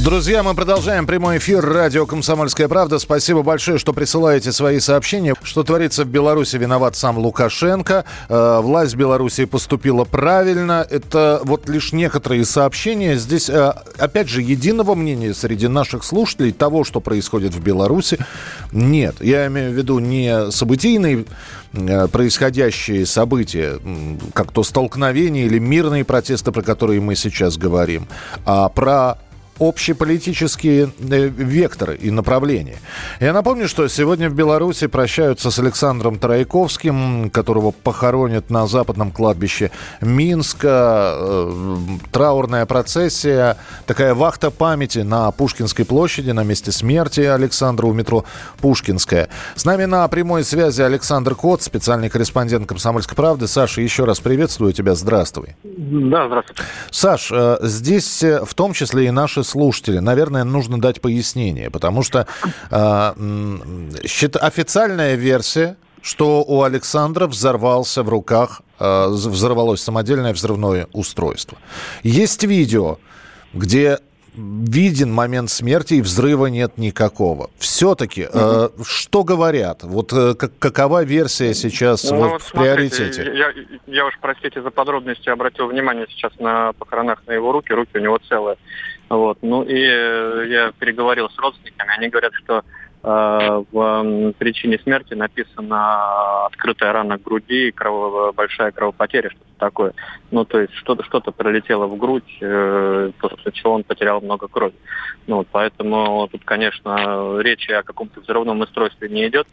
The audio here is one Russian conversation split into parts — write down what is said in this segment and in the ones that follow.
Друзья, мы продолжаем прямой эфир радио «Комсомольская правда». Спасибо большое, что присылаете свои сообщения. Что творится в Беларуси, виноват сам Лукашенко. Э, власть Беларуси поступила правильно. Это вот лишь некоторые сообщения. Здесь, э, опять же, единого мнения среди наших слушателей того, что происходит в Беларуси, нет. Я имею в виду не событийные э, происходящие события, как то столкновения или мирные протесты, про которые мы сейчас говорим, а про общеполитические э, векторы и направления. Я напомню, что сегодня в Беларуси прощаются с Александром Трояковским, которого похоронят на западном кладбище Минска. Э, траурная процессия, такая вахта памяти на Пушкинской площади, на месте смерти Александра у метро Пушкинская. С нами на прямой связи Александр Кот, специальный корреспондент «Комсомольской правды». Саша, еще раз приветствую тебя, здравствуй. Да, здравствуйте. Саш, э, здесь в том числе и наши слушатели, наверное, нужно дать пояснение, потому что э, счит, официальная версия, что у Александра взорвался в руках, э, взорвалось самодельное взрывное устройство. Есть видео, где виден момент смерти и взрыва нет никакого. Все-таки, э, что говорят? Вот э, как, какова версия сейчас ну, вот, вот в смотрите, приоритете? Я, я уж, простите за подробности, обратил внимание сейчас на похоронах на его руки. Руки у него целые. Вот. Ну и э, я переговорил с родственниками, они говорят, что э, в причине смерти написано открытая рана груди, крово, большая кровопотеря, что-то такое. Ну, то есть что-то что пролетело в грудь, э, после чего он потерял много крови. Ну, вот, поэтому тут, конечно, речи о каком-то взрывном устройстве не идет.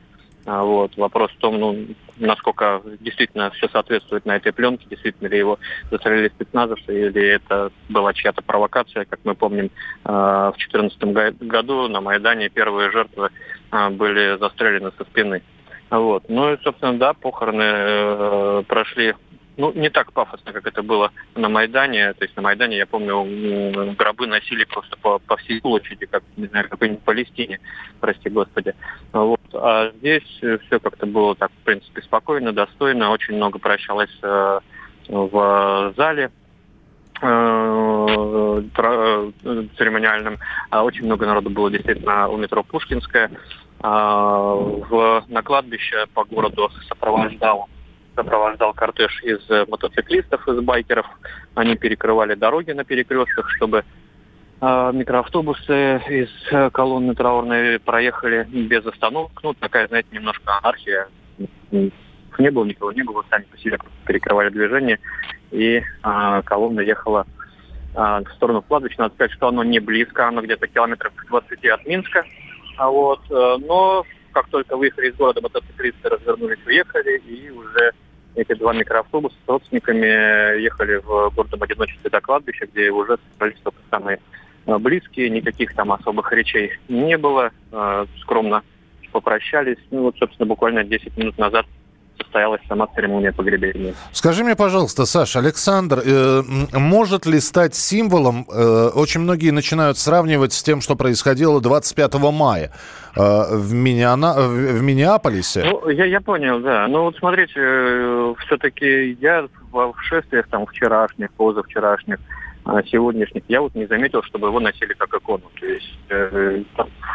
А, вот. Вопрос в том, ну, насколько действительно все соответствует на этой пленке, действительно ли его застрелили спецназовцы, или это была чья-то провокация. Как мы помним, а, в 2014 году на Майдане первые жертвы а, были застрелены со спины. Вот. Ну и, собственно, да, похороны э, прошли ну, не так пафосно, как это было на Майдане. То есть на Майдане, я помню, гробы носили просто по, по всей площади, как, не знаю, какой-нибудь Палестине, прости господи. Вот. А здесь все как-то было так, в принципе, спокойно, достойно. Очень много прощалось э, в зале э, церемониальным. А очень много народу было действительно у метро Пушкинская. А, в, на кладбище по городу сопровождал сопровождал кортеж из э, мотоциклистов, из байкеров. Они перекрывали дороги на перекрестках, чтобы э, микроавтобусы из э, колонны траурной проехали без остановок. Ну, такая, знаете, немножко анархия. Не было никого, не было, сами по себе перекрывали движение. И э, колонна ехала э, в сторону кладбища. Надо сказать, что оно не близко, оно где-то километров 20 от Минска. А вот, но как только выехали из города, мотоциклисты развернулись, уехали, и уже эти два микроавтобуса с родственниками ехали в городом одиночестве до кладбища, где уже собрались только самые э, близкие, никаких там особых речей не было, э, скромно попрощались. Ну вот, собственно, буквально 10 минут назад состоялась сама церемония погребения. Скажи мне, пожалуйста, Саша, Александр, э, может ли стать символом, э, очень многие начинают сравнивать с тем, что происходило 25 мая э, в, Миниана, в Миннеаполисе? Ну, я, я понял, да. Ну, вот смотрите, э, все-таки я в шествиях там вчерашних, позавчерашних, сегодняшних, я вот не заметил, чтобы его носили как икону. То есть э,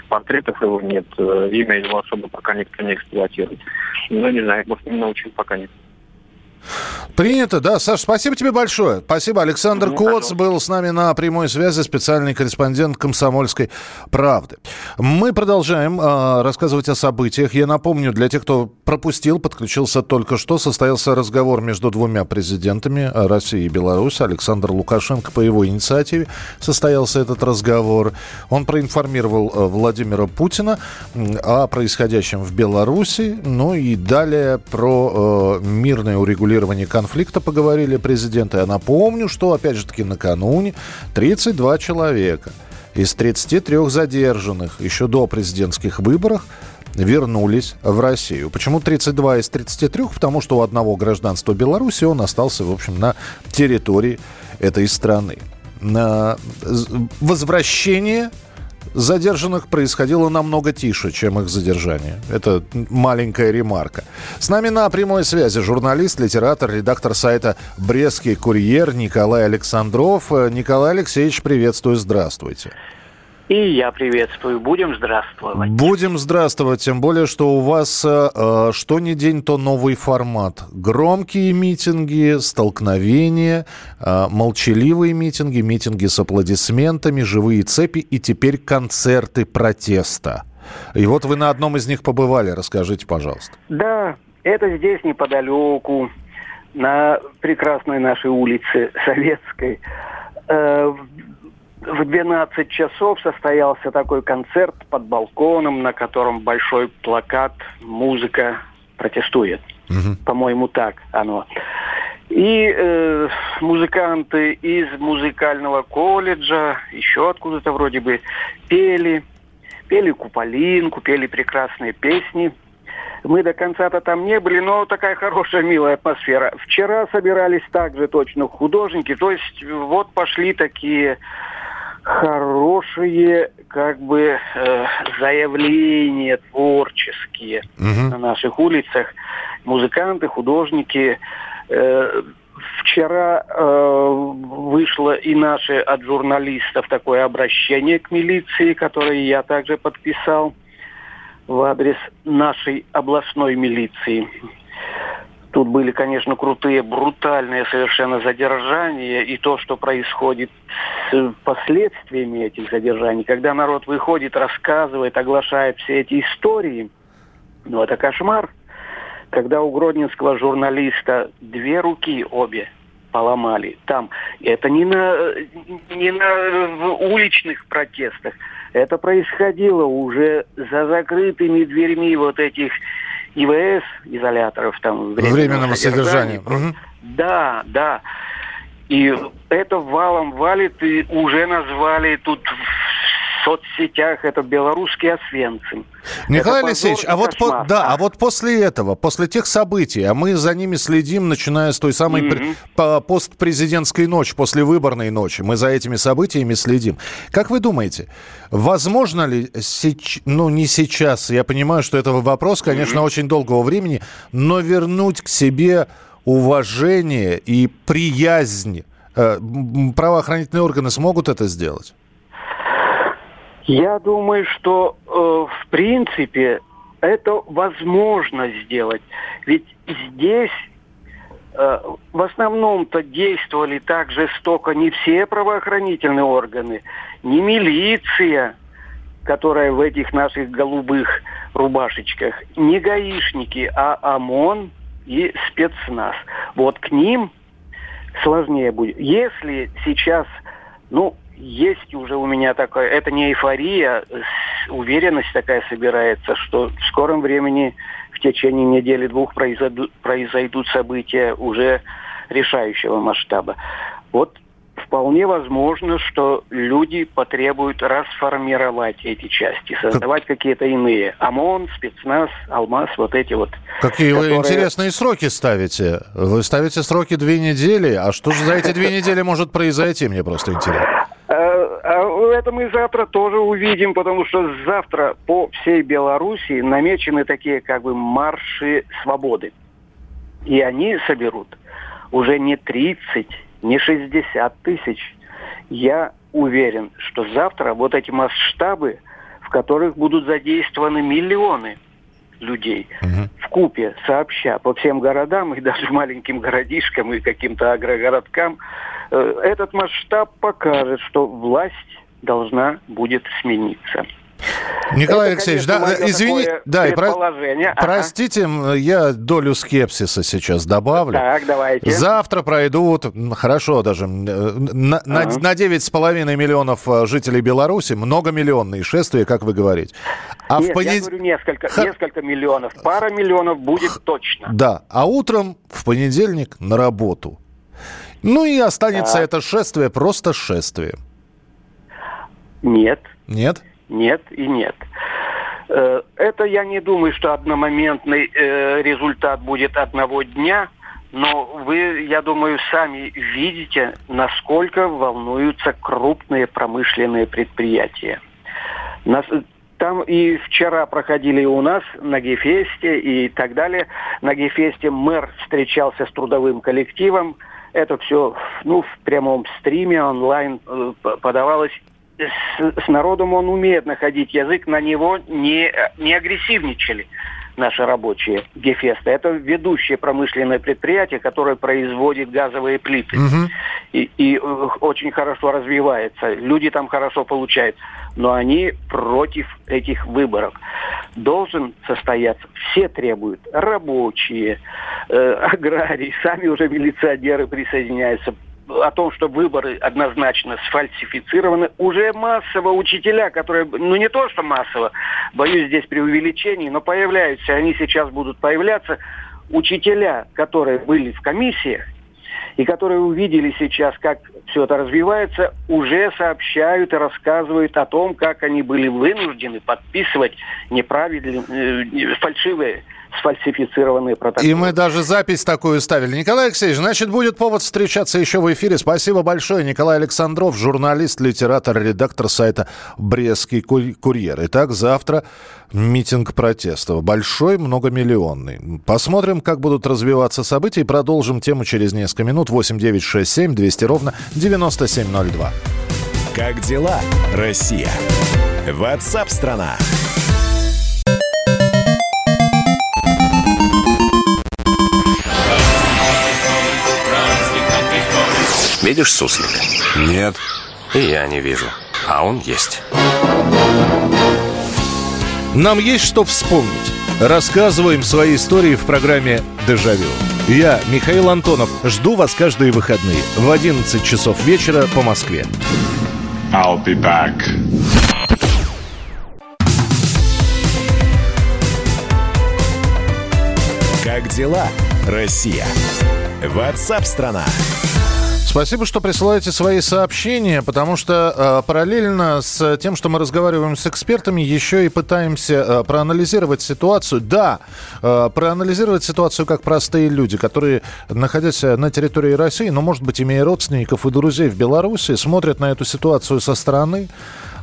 портретов его нет, э, имя его особо пока никто не эксплуатирует. Ну, не знаю, может, не научил пока нет. Принято, да. Саш, спасибо тебе большое. Спасибо. Александр ну, Коц был с нами на прямой связи, специальный корреспондент «Комсомольской правды». Мы продолжаем э, рассказывать о событиях. Я напомню, для тех, кто пропустил, подключился только что, состоялся разговор между двумя президентами России и Беларуси. Александр Лукашенко по его инициативе состоялся этот разговор. Он проинформировал э, Владимира Путина о происходящем в Беларуси, ну и далее про э, мирное урегулирование конфликта поговорили президенты. Я напомню, что, опять же таки, накануне 32 человека из 33 задержанных еще до президентских выборов вернулись в Россию. Почему 32 из 33? Потому что у одного гражданства Беларуси он остался, в общем, на территории этой страны. На возвращение задержанных происходило намного тише, чем их задержание. Это маленькая ремарка. С нами на прямой связи журналист, литератор, редактор сайта «Брестский курьер» Николай Александров. Николай Алексеевич, приветствую, здравствуйте. И я приветствую. Будем здравствовать. Будем здравствовать, тем более, что у вас э, что ни день, то новый формат. Громкие митинги, столкновения, э, молчаливые митинги, митинги с аплодисментами, живые цепи и теперь концерты протеста. И вот вы на одном из них побывали. Расскажите, пожалуйста. Да, это здесь неподалеку, на прекрасной нашей улице Советской. Э, в 12 часов состоялся такой концерт под балконом, на котором большой плакат «Музыка протестует». Угу. По-моему, так оно. И э, музыканты из музыкального колледжа, еще откуда-то вроде бы, пели, пели куполинку, пели прекрасные песни. Мы до конца-то там не были, но такая хорошая, милая атмосфера. Вчера собирались также точно художники, то есть вот пошли такие хорошие как бы э, заявления творческие угу. на наших улицах. Музыканты, художники. Э, вчера э, вышло и наше от журналистов такое обращение к милиции, которое я также подписал в адрес нашей областной милиции. Тут были, конечно, крутые, брутальные совершенно задержания и то, что происходит с последствиями этих задержаний. Когда народ выходит, рассказывает, оглашает все эти истории, ну это кошмар. Когда у гродненского журналиста две руки обе поломали там, это не на, не на уличных протестах, это происходило уже за закрытыми дверьми вот этих ИВС, изоляторов там временного, временного содержания. содержания. Угу. Да, да. И это валом валит, и уже назвали тут соцсетях это белорусский Освенцим. Николай это Алексеевич, а вот, по, да, а вот после этого, после тех событий, а мы за ними следим, начиная с той самой mm-hmm. по, постпрезидентской ночи, после выборной ночи, мы за этими событиями следим. Как вы думаете, возможно ли, сеч... ну не сейчас, я понимаю, что это вопрос, конечно, mm-hmm. очень долгого времени, но вернуть к себе уважение и приязнь э, правоохранительные органы смогут это сделать? Я думаю, что э, в принципе это возможно сделать. Ведь здесь э, в основном-то действовали так жестоко не все правоохранительные органы, не милиция, которая в этих наших голубых рубашечках, не гаишники, а ОМОН и спецназ. Вот к ним сложнее будет. Если сейчас, ну, есть уже у меня такое, это не эйфория, уверенность такая собирается, что в скором времени, в течение недели-двух произойдут, произойдут события уже решающего масштаба. Вот вполне возможно, что люди потребуют расформировать эти части, создавать как... какие-то иные. ОМОН, спецназ, Алмаз, вот эти вот. Какие которые... вы интересные сроки ставите. Вы ставите сроки две недели. А что же за эти две недели может произойти, мне просто интересно. А это мы завтра тоже увидим, потому что завтра по всей Белоруссии намечены такие как бы марши свободы. И они соберут уже не 30 не 60 тысяч. Я уверен, что завтра вот эти масштабы, в которых будут задействованы миллионы людей угу. в купе сообща по всем городам и даже маленьким городишкам и каким-то агрогородкам, э, этот масштаб покажет, что власть должна будет смениться. Николай это, Алексеевич, конечно, да, извини, да, и про... ага. простите, я долю скепсиса сейчас добавлю. Так, давайте. Завтра пройдут, хорошо даже, на, ага. на, на 9,5 миллионов э, жителей Беларуси, многомиллионные шествия, как вы говорите. А Нет, в понед... я говорю несколько, Х... несколько миллионов, пара миллионов будет Х... точно. Да, а утром в понедельник на работу. Ну и останется так. это шествие просто шествием. Нет. Нет? Нет и нет. Э, это я не думаю, что одномоментный э, результат будет одного дня, но вы, я думаю, сами видите, насколько волнуются крупные промышленные предприятия. Нас, там и вчера проходили у нас на Гефесте и так далее. На Гефесте мэр встречался с трудовым коллективом. Это все ну, в прямом стриме онлайн э, подавалось с, с народом он умеет находить язык, на него не, не агрессивничали наши рабочие Гефеста. Это ведущее промышленное предприятие, которое производит газовые плиты. Угу. И, и э, очень хорошо развивается. Люди там хорошо получают. Но они против этих выборов. Должен состояться. Все требуют. Рабочие, э, аграрии, сами уже милиционеры присоединяются о том, что выборы однозначно сфальсифицированы, уже массово учителя, которые, ну не то что массово, боюсь здесь преувеличений, но появляются, они сейчас будут появляться, учителя, которые были в комиссиях, и которые увидели сейчас, как все это развивается, уже сообщают и рассказывают о том, как они были вынуждены подписывать неправильные, э, фальшивые сфальсифицированные протоколы. И мы даже запись такую ставили. Николай Алексеевич, значит, будет повод встречаться еще в эфире. Спасибо большое. Николай Александров, журналист, литератор, редактор сайта «Брестский курьер». Итак, завтра митинг протеста. Большой, многомиллионный. Посмотрим, как будут развиваться события и продолжим тему через несколько минут. 8 9 6 7 200 ровно 9702. Как дела, Россия? Ватсап-страна! Видишь суслика? Нет. И я не вижу. А он есть. Нам есть что вспомнить. Рассказываем свои истории в программе «Дежавю». Я, Михаил Антонов, жду вас каждые выходные в 11 часов вечера по Москве. I'll be back. Как дела, Россия? Ватсап-страна! Спасибо, что присылаете свои сообщения, потому что э, параллельно с тем, что мы разговариваем с экспертами, еще и пытаемся э, проанализировать ситуацию. Да, э, проанализировать ситуацию как простые люди, которые, находясь на территории России, но, может быть, имея родственников и друзей в Беларуси, смотрят на эту ситуацию со стороны,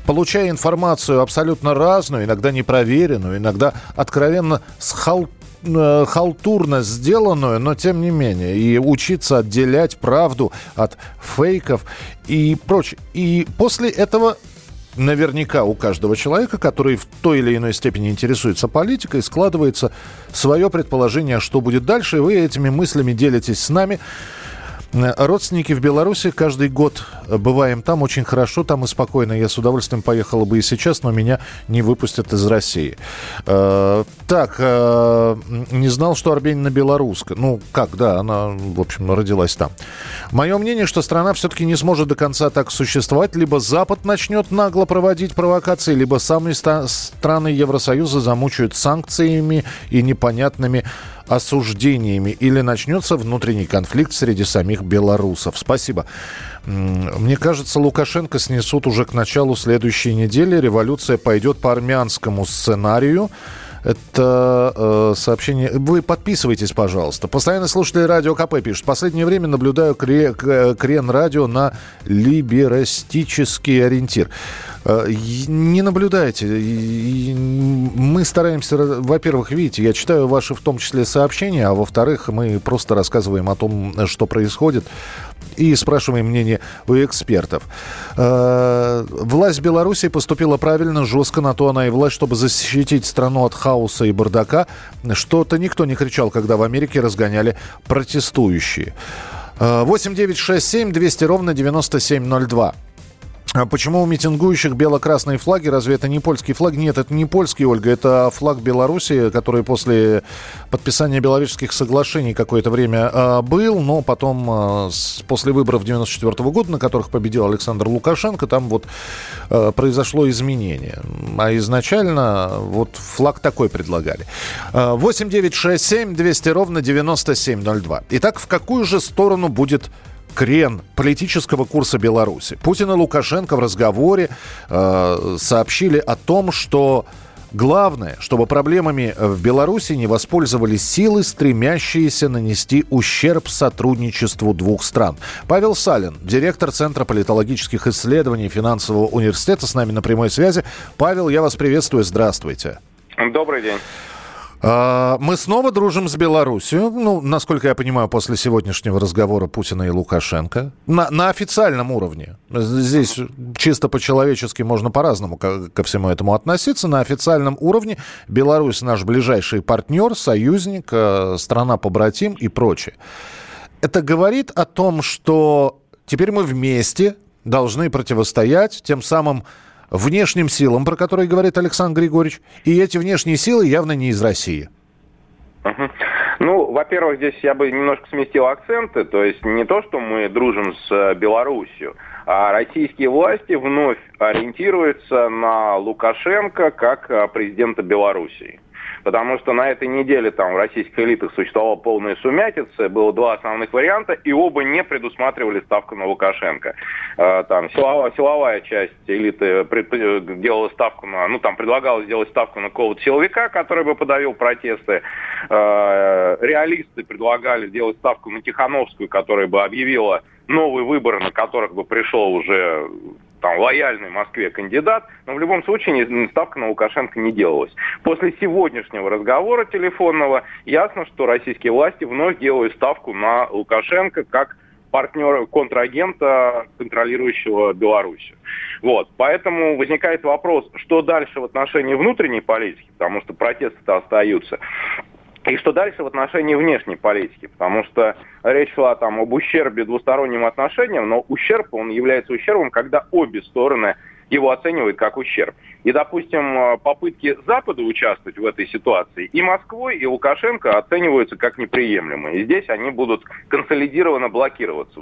получая информацию абсолютно разную, иногда непроверенную, иногда откровенно схалтуренную Э, халтурно сделанную, но тем не менее. И учиться отделять правду от фейков и прочее. И после этого наверняка у каждого человека, который в той или иной степени интересуется политикой, складывается свое предположение, что будет дальше. И вы этими мыслями делитесь с нами. Э, родственники в Беларуси каждый год бываем там очень хорошо, там и спокойно. Я с удовольствием поехала бы и сейчас, но меня не выпустят из России. Э, так, э, не знал, что Арбенина белоруска. Ну, как, да, она, в общем, родилась там. Мое мнение, что страна все-таки не сможет до конца так существовать. Либо Запад начнет нагло проводить провокации, либо сами страны Евросоюза замучают санкциями и непонятными осуждениями или начнется внутренний конфликт среди самих белорусов. Спасибо. Мне кажется, Лукашенко снесут уже к началу следующей недели. Революция пойдет по армянскому сценарию. Это э, сообщение. Вы подписывайтесь, пожалуйста. Постоянно слушатели радио КП пишут. В последнее время наблюдаю кре, крен радио на либерастический ориентир. Э, не наблюдайте. Мы стараемся, во-первых, видите, я читаю ваши в том числе сообщения, а во-вторых, мы просто рассказываем о том, что происходит и спрашиваем мнение у экспертов. Э, власть Беларуси поступила правильно, жестко на то она и власть, чтобы защитить страну от хаоса и бардака. Что-то никто не кричал, когда в Америке разгоняли протестующие. 8 9 6 7 200 ровно 9702. А почему у митингующих бело-красные флаги? Разве это не польский флаг? Нет, это не польский, Ольга. Это флаг Беларуси, который после подписания Белорусских соглашений какое-то время э, был, но потом с, после выборов 94 года, на которых победил Александр Лукашенко, там вот э, произошло изменение. А изначально вот флаг такой предлагали. 8 9 6 7 200 ровно 9702. Итак, в какую же сторону будет крен политического курса Беларуси. Путин и Лукашенко в разговоре э, сообщили о том, что Главное, чтобы проблемами в Беларуси не воспользовались силы, стремящиеся нанести ущерб сотрудничеству двух стран. Павел Салин, директор Центра политологических исследований финансового университета, с нами на прямой связи. Павел, я вас приветствую, здравствуйте. Добрый день. А, мы снова дружим с Беларусью. Ну, насколько я понимаю, после сегодняшнего разговора Путина и Лукашенко. На, на официальном уровне. Здесь чисто по-человечески можно по-разному ко, ко всему этому относиться. На официальном уровне Беларусь наш ближайший партнер, союзник, э, страна-побратим и прочее. Это говорит о том, что теперь мы вместе должны противостоять тем самым внешним силам, про которые говорит Александр Григорьевич, и эти внешние силы явно не из России. Ну, во-первых, здесь я бы немножко сместил акценты, то есть не то, что мы дружим с э, Белоруссией, а российские власти вновь ориентируются на Лукашенко как э, президента Белоруссии потому что на этой неделе там в российских элитах существовала полная сумятица, было два основных варианта, и оба не предусматривали ставку на Лукашенко. Э, там силовая, силовая часть элиты делала ставку на, ну там предлагала сделать ставку на какого-то силовика, который бы подавил протесты. Э, реалисты предлагали сделать ставку на Тихановскую, которая бы объявила новые выборы, на которых бы пришел уже там, лояльный Москве кандидат, но в любом случае ставка на Лукашенко не делалась. После сегодняшнего разговора телефонного ясно, что российские власти вновь делают ставку на Лукашенко как партнера, контрагента, контролирующего Беларусь. Вот. Поэтому возникает вопрос, что дальше в отношении внутренней политики, потому что протесты-то остаются. И что дальше в отношении внешней политики? Потому что речь шла там об ущербе двусторонним отношениям, но ущерб, он является ущербом, когда обе стороны его оценивают как ущерб. И, допустим, попытки Запада участвовать в этой ситуации и Москвой, и Лукашенко оцениваются как неприемлемые. И здесь они будут консолидированно блокироваться.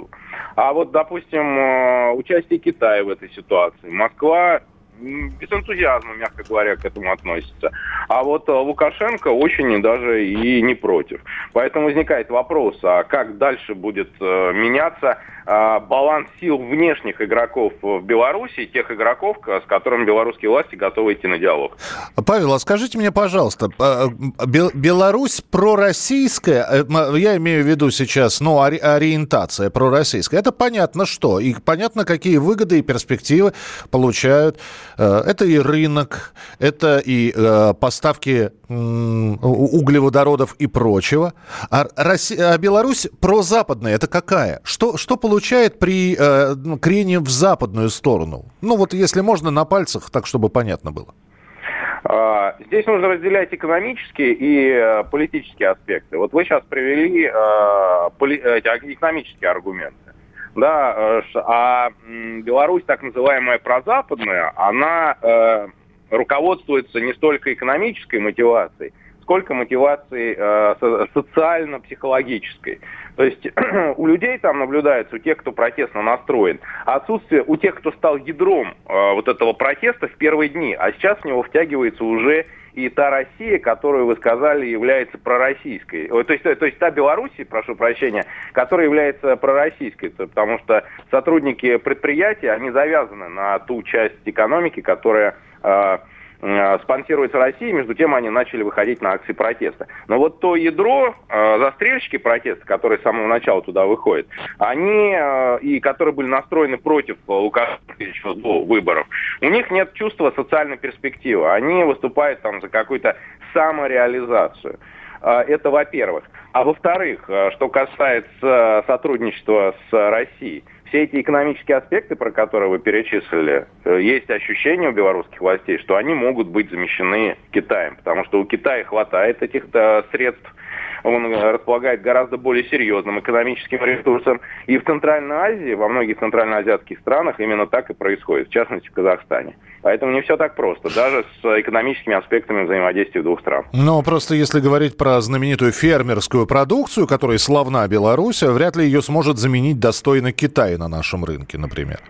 А вот, допустим, участие Китая в этой ситуации. Москва без энтузиазма, мягко говоря, к этому относится. А вот э, Лукашенко очень даже и не против. Поэтому возникает вопрос, а как дальше будет э, меняться а, баланс сил внешних игроков в Беларуси, тех игроков, с которыми белорусские власти готовы идти на диалог. Павел, а скажите мне, пожалуйста, а, Беларусь пророссийская, э, я имею в виду сейчас, ну, ориентация пророссийская, это понятно что, и понятно, какие выгоды и перспективы получают. Э, это и рынок, это и э, поставки углеводородов и прочего. А, Россия, а Беларусь прозападная, это какая? Что, что получает при э, ну, крене в западную сторону? Ну вот если можно на пальцах, так чтобы понятно было. А, здесь нужно разделять экономические и политические аспекты. Вот вы сейчас привели экономические аргументы. Да, э, а Беларусь, так называемая прозападная, она э, руководствуется не столько экономической мотивацией, сколько мотивацией э, социально-психологической. То есть у людей там наблюдается, у тех, кто протестно настроен, отсутствие у тех, кто стал ядром э, вот этого протеста в первые дни, а сейчас в него втягивается уже и та Россия, которую вы сказали, является пророссийской. То есть, то есть та Белоруссия, прошу прощения, которая является пророссийской, потому что сотрудники предприятия, они завязаны на ту часть экономики, которая Э, спонсируется Россией, между тем они начали выходить на акции протеста. Но вот то ядро, э, застрельщики протеста, которые с самого начала туда выходят, они, э, и которые были настроены против Лукашенко еще до выборов, у них нет чувства социальной перспективы. Они выступают там за какую-то самореализацию. Это во-первых. А во-вторых, что касается сотрудничества с Россией, все эти экономические аспекты, про которые вы перечислили, э, есть ощущение у белорусских властей, что они могут быть замещены Китаем, потому что у Китая хватает этих средств, он располагает гораздо более серьезным экономическим ресурсом. И в Центральной Азии, во многих центральноазиатских странах именно так и происходит, в частности в Казахстане. Поэтому не все так просто, даже с экономическими аспектами взаимодействия двух стран. Но просто если говорить про знаменитую фермерскую продукцию, которая славна Беларусь, вряд ли ее сможет заменить достойно Китай на нашем рынке, например.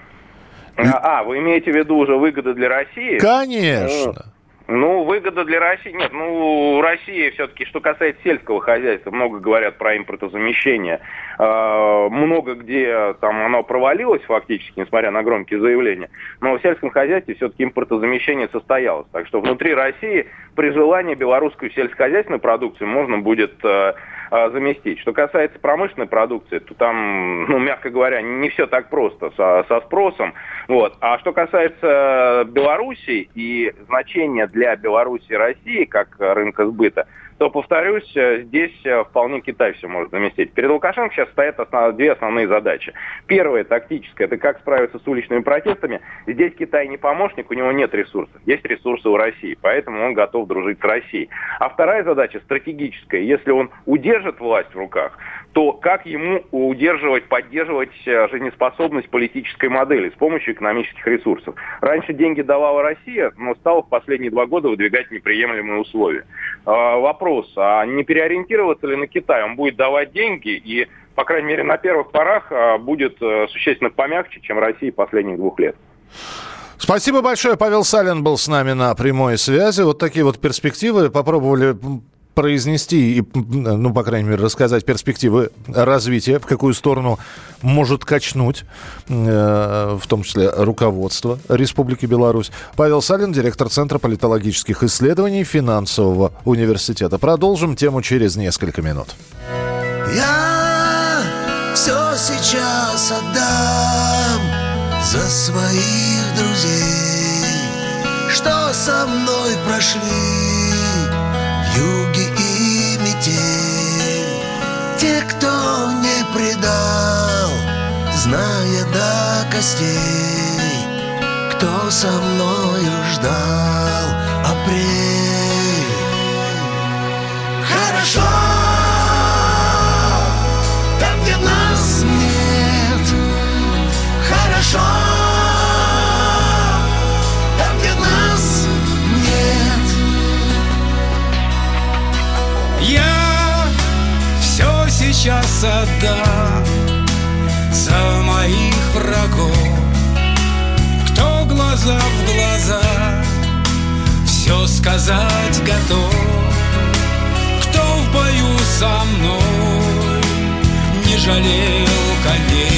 А, а, вы имеете в виду уже выгоды для России? Конечно. Ну, выгода для России... Нет, ну, Россия все-таки, что касается сельского хозяйства, много говорят про импортозамещение. Э, много где там оно провалилось фактически, несмотря на громкие заявления. Но в сельском хозяйстве все-таки импортозамещение состоялось. Так что внутри России при желании белорусскую сельскохозяйственную продукцию можно будет э, заместить. Что касается промышленной продукции, то там, ну, мягко говоря, не все так просто со, со спросом. Вот. А что касается Беларуси и значения для Беларуси и России как рынка сбыта, то, повторюсь, э, здесь э, вполне Китай все может заместить. Перед Лукашенко сейчас стоят основ... две основные задачи. Первая, тактическая, это как справиться с уличными протестами. Здесь Китай не помощник, у него нет ресурсов. Есть ресурсы у России, поэтому он готов дружить с Россией. А вторая задача, стратегическая. Если он удержит власть в руках, то как ему удерживать, поддерживать э, жизнеспособность политической модели с помощью экономических ресурсов? Раньше деньги давала Россия, но стала в последние два года выдвигать неприемлемые условия. А, вопрос, а не переориентироваться ли на Китай? Он будет давать деньги и, по крайней мере, на первых порах а, будет э, существенно помягче, чем Россия последних двух лет. Спасибо большое. Павел Салин был с нами на прямой связи. Вот такие вот перспективы. Попробовали произнести и, ну, по крайней мере, рассказать перспективы развития, в какую сторону может качнуть, э, в том числе руководство Республики Беларусь. Павел Салин, директор Центра политологических исследований Финансового университета. Продолжим тему через несколько минут. Я все сейчас отдам за своих друзей, что со мной прошли юге и Те, кто не предал, зная до костей Кто со мною ждал апрель. Хорошо, отдам За моих врагов. Кто глаза в глаза Все сказать готов. Кто в бою со мной Не жалел коней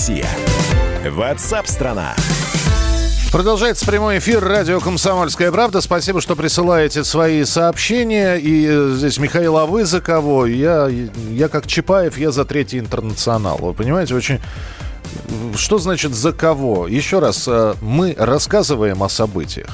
Россия? Ватсап-страна! Продолжается прямой эфир радио «Комсомольская правда». Спасибо, что присылаете свои сообщения. И э, здесь Михаил Авызаково. Я, я как Чапаев, я за третий интернационал. Вы понимаете, очень... Что значит «за кого»? Еще раз, э, мы рассказываем о событиях.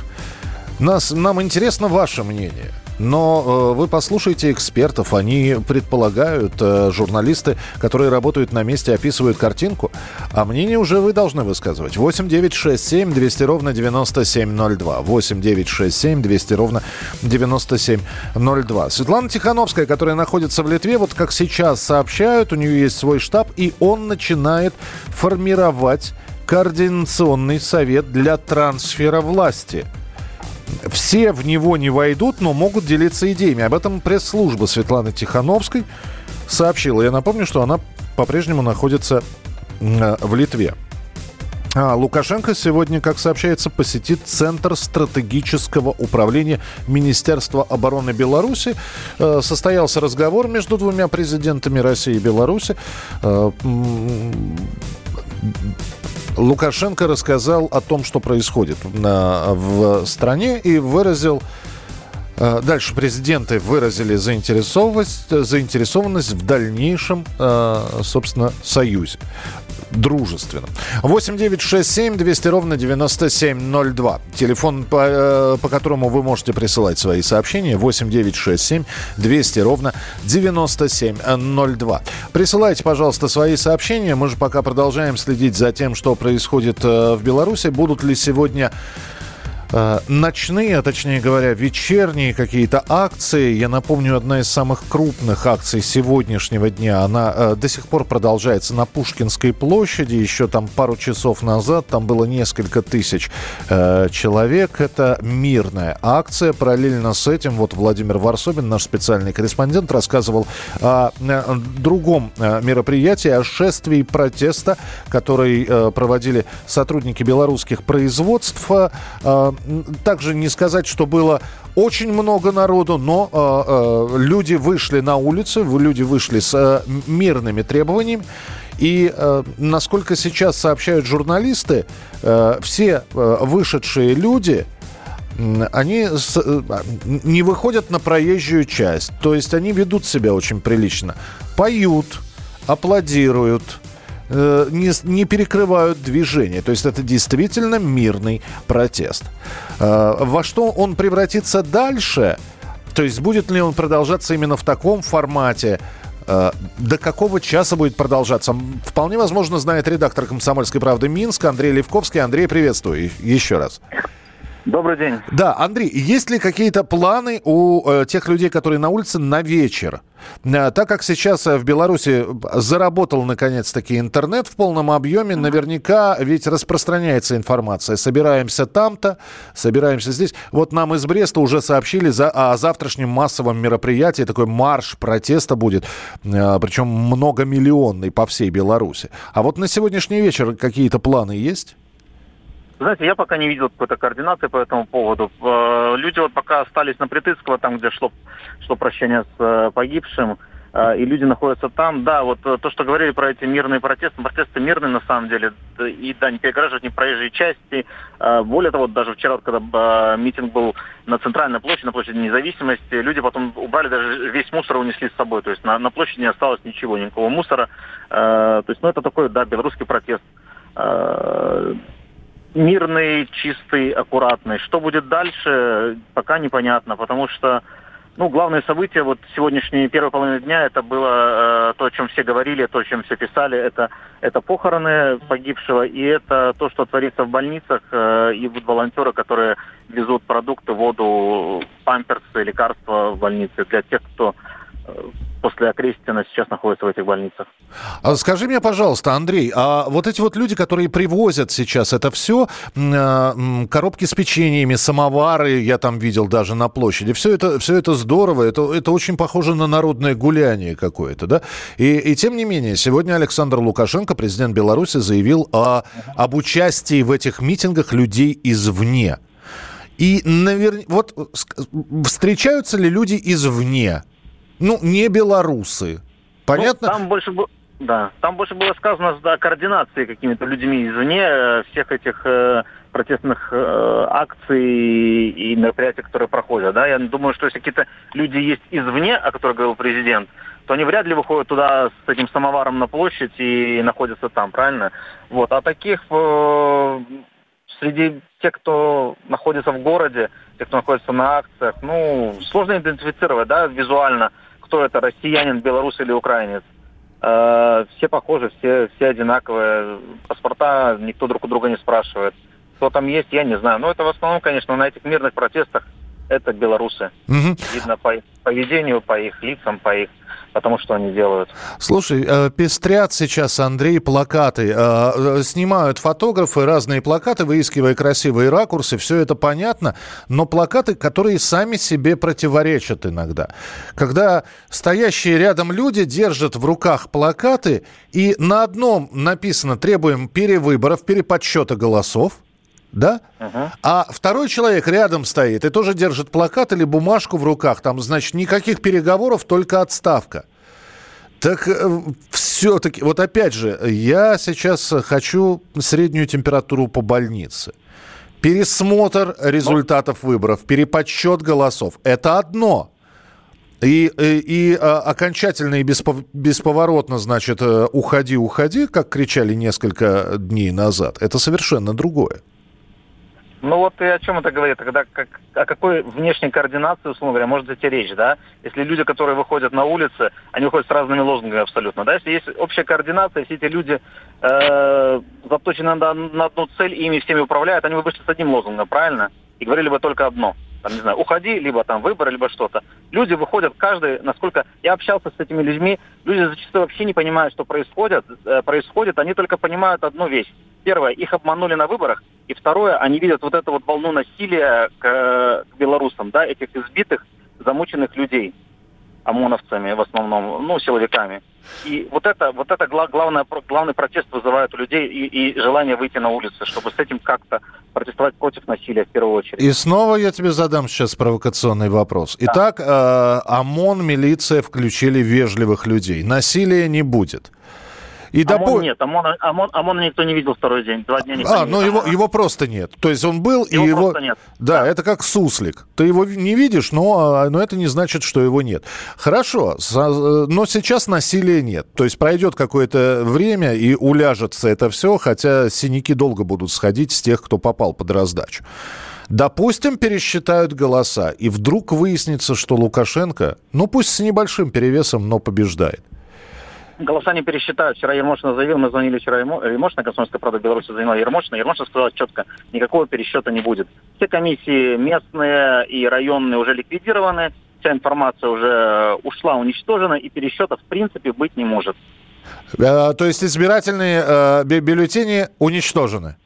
Нас, нам интересно ваше мнение – но э, вы послушайте экспертов, они предполагают, э, журналисты, которые работают на месте, описывают картинку, а мнение уже вы должны высказывать. 8 9 6 7 200 ровно 9702. 8 9 6 7 200 ровно 9702. Светлана Тихановская, которая находится в Литве, вот как сейчас сообщают, у нее есть свой штаб, и он начинает формировать координационный совет для трансфера власти – все в него не войдут, но могут делиться идеями. Об этом пресс-служба Светланы Тихановской сообщила. Я напомню, что она по-прежнему находится в Литве. А Лукашенко сегодня, как сообщается, посетит Центр стратегического управления Министерства обороны Беларуси. Э, состоялся разговор между двумя президентами России и Беларуси. Э, Лукашенко рассказал о том, что происходит в стране и выразил э, Дальше президенты выразили заинтересованность, заинтересованность в дальнейшем, собственно, союзе дружественно. 8 9 6 7 200 ровно 9702. Телефон, по, э, по которому вы можете присылать свои сообщения. 8 9 6 7 200 ровно 9702. Присылайте, пожалуйста, свои сообщения. Мы же пока продолжаем следить за тем, что происходит э, в Беларуси. Будут ли сегодня ночные, а точнее говоря, вечерние какие-то акции. Я напомню, одна из самых крупных акций сегодняшнего дня, она э, до сих пор продолжается на Пушкинской площади. Еще там пару часов назад там было несколько тысяч э, человек. Это мирная акция. Параллельно с этим вот Владимир Варсобин, наш специальный корреспондент, рассказывал о э, другом э, мероприятии, о шествии протеста, который э, проводили сотрудники белорусских производств. Также не сказать, что было очень много народу, но э, э, люди вышли на улицы, люди вышли с э, мирными требованиями. И э, насколько сейчас сообщают журналисты, э, все э, вышедшие люди, они с, э, не выходят на проезжую часть. То есть они ведут себя очень прилично. Поют, аплодируют, Э, не, не перекрывают движение. То есть это действительно мирный протест. Э, во что он превратится дальше? То есть будет ли он продолжаться именно в таком формате? Э, до какого часа будет продолжаться? Вполне возможно, знает редактор «Комсомольской правды» Минск Андрей Левковский. Андрей, приветствую еще раз. Добрый день. Да, Андрей, есть ли какие-то планы у э, тех людей, которые на улице, на вечер? Э, так как сейчас э, в Беларуси заработал наконец-таки интернет в полном объеме, наверняка ведь распространяется информация. Собираемся там-то, собираемся здесь. Вот нам из Бреста уже сообщили за, о завтрашнем массовом мероприятии. Такой марш протеста будет, э, причем многомиллионный по всей Беларуси. А вот на сегодняшний вечер какие-то планы есть? Знаете, я пока не видел какой-то координации по этому поводу. Э, люди вот пока остались на Притыцкого, там, где шло, шло прощение с э, погибшим, э, и люди находятся там. Да, вот то, что говорили про эти мирные протесты, протесты мирные на самом деле, и да, не перегораживают ни проезжие части. Более того, даже вчера, когда митинг был на центральной площади, на площади независимости, люди потом убрали даже весь мусор унесли с собой. То есть на, на площади не осталось ничего, никакого мусора. То есть, ну, это такой, да, белорусский протест мирный, чистый, аккуратный. Что будет дальше, пока непонятно, потому что ну, главное событие вот сегодняшней первой половины дня, это было э, то, о чем все говорили, то, о чем все писали, это, это похороны погибшего, и это то, что творится в больницах, э, и вот волонтеры, которые везут продукты, воду, памперсы, лекарства в больнице для тех, кто после Окрестина сейчас находится в этих больницах. А скажи мне, пожалуйста, Андрей, а вот эти вот люди, которые привозят сейчас это все, а, коробки с печеньями, самовары, я там видел даже на площади, все это, все это здорово, это, это очень похоже на народное гуляние какое-то, да? И, и тем не менее, сегодня Александр Лукашенко, президент Беларуси, заявил о, об участии в этих митингах людей извне. И, наверное, вот встречаются ли люди извне? Ну, не белорусы. Понятно? Ну, там больше да, там больше было сказано о координации какими-то людьми извне э, всех этих э, протестных э, акций и мероприятий, которые проходят. Да? Я думаю, что если какие-то люди есть извне, о которых говорил президент, то они вряд ли выходят туда с этим самоваром на площадь и находятся там, правильно? Вот. А таких э, среди тех, кто находится в городе, тех, кто находится на акциях, ну, сложно идентифицировать, да, визуально – кто это, россиянин, белорус или украинец. Э, все похожи, все, все одинаковые. Паспорта никто друг у друга не спрашивает. Кто там есть, я не знаю. Но это в основном, конечно, на этих мирных протестах это белорусы. Угу. Видно по поведению, по их лицам, по их потому что они делают. Слушай, э, пестрят сейчас, Андрей, плакаты. Э, э, снимают фотографы разные плакаты, выискивая красивые ракурсы. Все это понятно. Но плакаты, которые сами себе противоречат иногда. Когда стоящие рядом люди держат в руках плакаты, и на одном написано «требуем перевыборов, переподсчета голосов», да? Uh-huh. А второй человек рядом стоит и тоже держит плакат или бумажку в руках. Там, значит, никаких переговоров, только отставка. Так э, все-таки, вот опять же, я сейчас хочу среднюю температуру по больнице. Пересмотр результатов выборов, переподсчет голосов – это одно. И, и, и а, окончательно и бесповоротно, значит, э, уходи, уходи, как кричали несколько дней назад, это совершенно другое. Ну вот и о чем это говорит? Тогда как, о какой внешней координации, условно говоря, может идти речь, да? Если люди, которые выходят на улицы, они выходят с разными лозунгами абсолютно, да? Если есть общая координация, если эти люди э, заточены на, на одну цель и ими всеми управляют, они бы вышли с одним лозунгом, правильно? И говорили бы только одно. Там, не знаю, уходи, либо там выборы, либо что-то. Люди выходят, каждый, насколько я общался с этими людьми, люди зачастую вообще не понимают, что происходит. Э, происходит, они только понимают одну вещь Первое, их обманули на выборах. И второе, они видят вот эту вот волну насилия к, к белорусам, да, этих избитых, замученных людей ОМОНовцами в основном, ну, силовиками. И вот это, вот это главное, главный протест вызывает у людей и, и желание выйти на улицы, чтобы с этим как-то протестовать против насилия в первую очередь. И снова я тебе задам сейчас провокационный вопрос. Да. Итак, э, ОМОН, милиция включили вежливых людей. Насилия не будет. И ОМОН допу... нет, ОМОН, ОМОН, ОМОН никто не видел второй день, два дня никто А, не ну его, его просто нет. То есть он был, его и его... Просто нет. Да, да, это как суслик. Ты его не видишь, но, а, но это не значит, что его нет. Хорошо, но сейчас насилия нет. То есть пройдет какое-то время и уляжется это все, хотя синяки долго будут сходить с тех, кто попал под раздачу. Допустим, пересчитают голоса, и вдруг выяснится, что Лукашенко, ну пусть с небольшим перевесом, но побеждает. Голоса не пересчитают. Вчера Ермошина заявил, мы звонили вчера Ермошина, Комсомольская правда Беларуси звонила Ермошина. Ермошина сказала четко, никакого пересчета не будет. Все комиссии местные и районные уже ликвидированы, вся информация уже ушла, уничтожена, и пересчета в принципе быть не может. Э, то есть избирательные э, бюллетени уничтожены?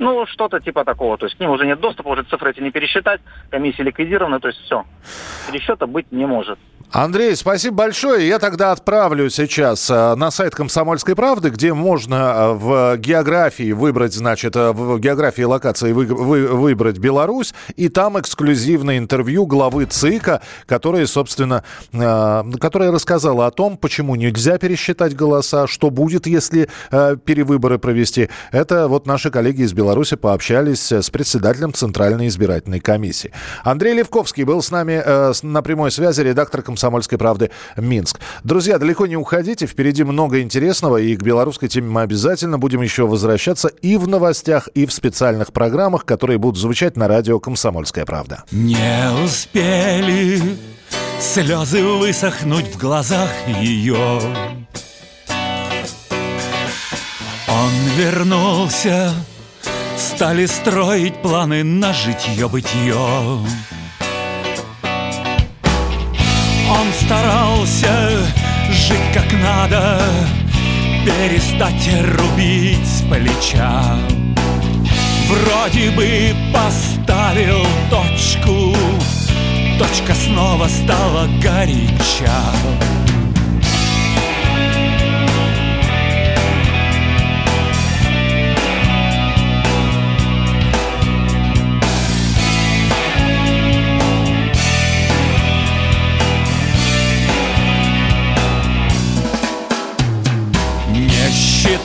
Ну, что-то типа такого. То есть к ним уже нет доступа, уже цифры эти не пересчитать, комиссия ликвидирована, то есть все. Пересчета быть не может. Андрей, спасибо большое. Я тогда отправлю сейчас э, на сайт «Комсомольской правды», где можно э, в географии выбрать, значит, э, в географии локации вы, вы, выбрать Беларусь, и там эксклюзивное интервью главы ЦИКа, которая, собственно, которая рассказала о том, почему нельзя пересчитать голоса, что будет, если перевыборы провести. Это вот наши коллеги из Беларуси пообщались с председателем Центральной избирательной комиссии. Андрей Левковский был с нами на прямой связи, редактор «Комсомольской «Комсомольской правды» Минск. Друзья, далеко не уходите, впереди много интересного, и к белорусской теме мы обязательно будем еще возвращаться и в новостях, и в специальных программах, которые будут звучать на радио «Комсомольская правда». Не успели слезы высохнуть в глазах ее. Он вернулся, стали строить планы на житье-бытие. Он старался жить как надо, перестать рубить с плеча. Вроде бы поставил точку, точка снова стала горяча.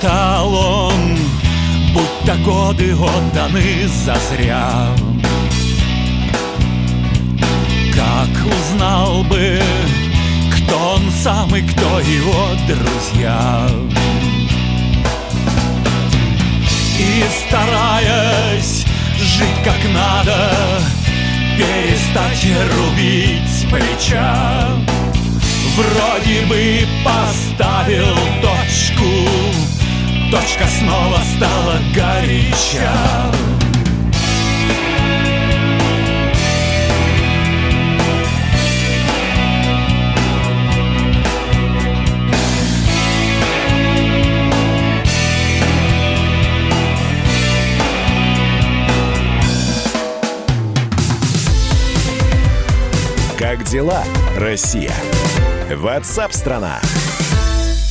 Считал он, будто годы отданы зазря. Как узнал бы, кто он сам и кто его друзья. И стараясь жить как надо, перестать рубить плеча. Вроде бы поставил точку Точка снова стала горяча Как дела, Россия? Ватсап-страна! страна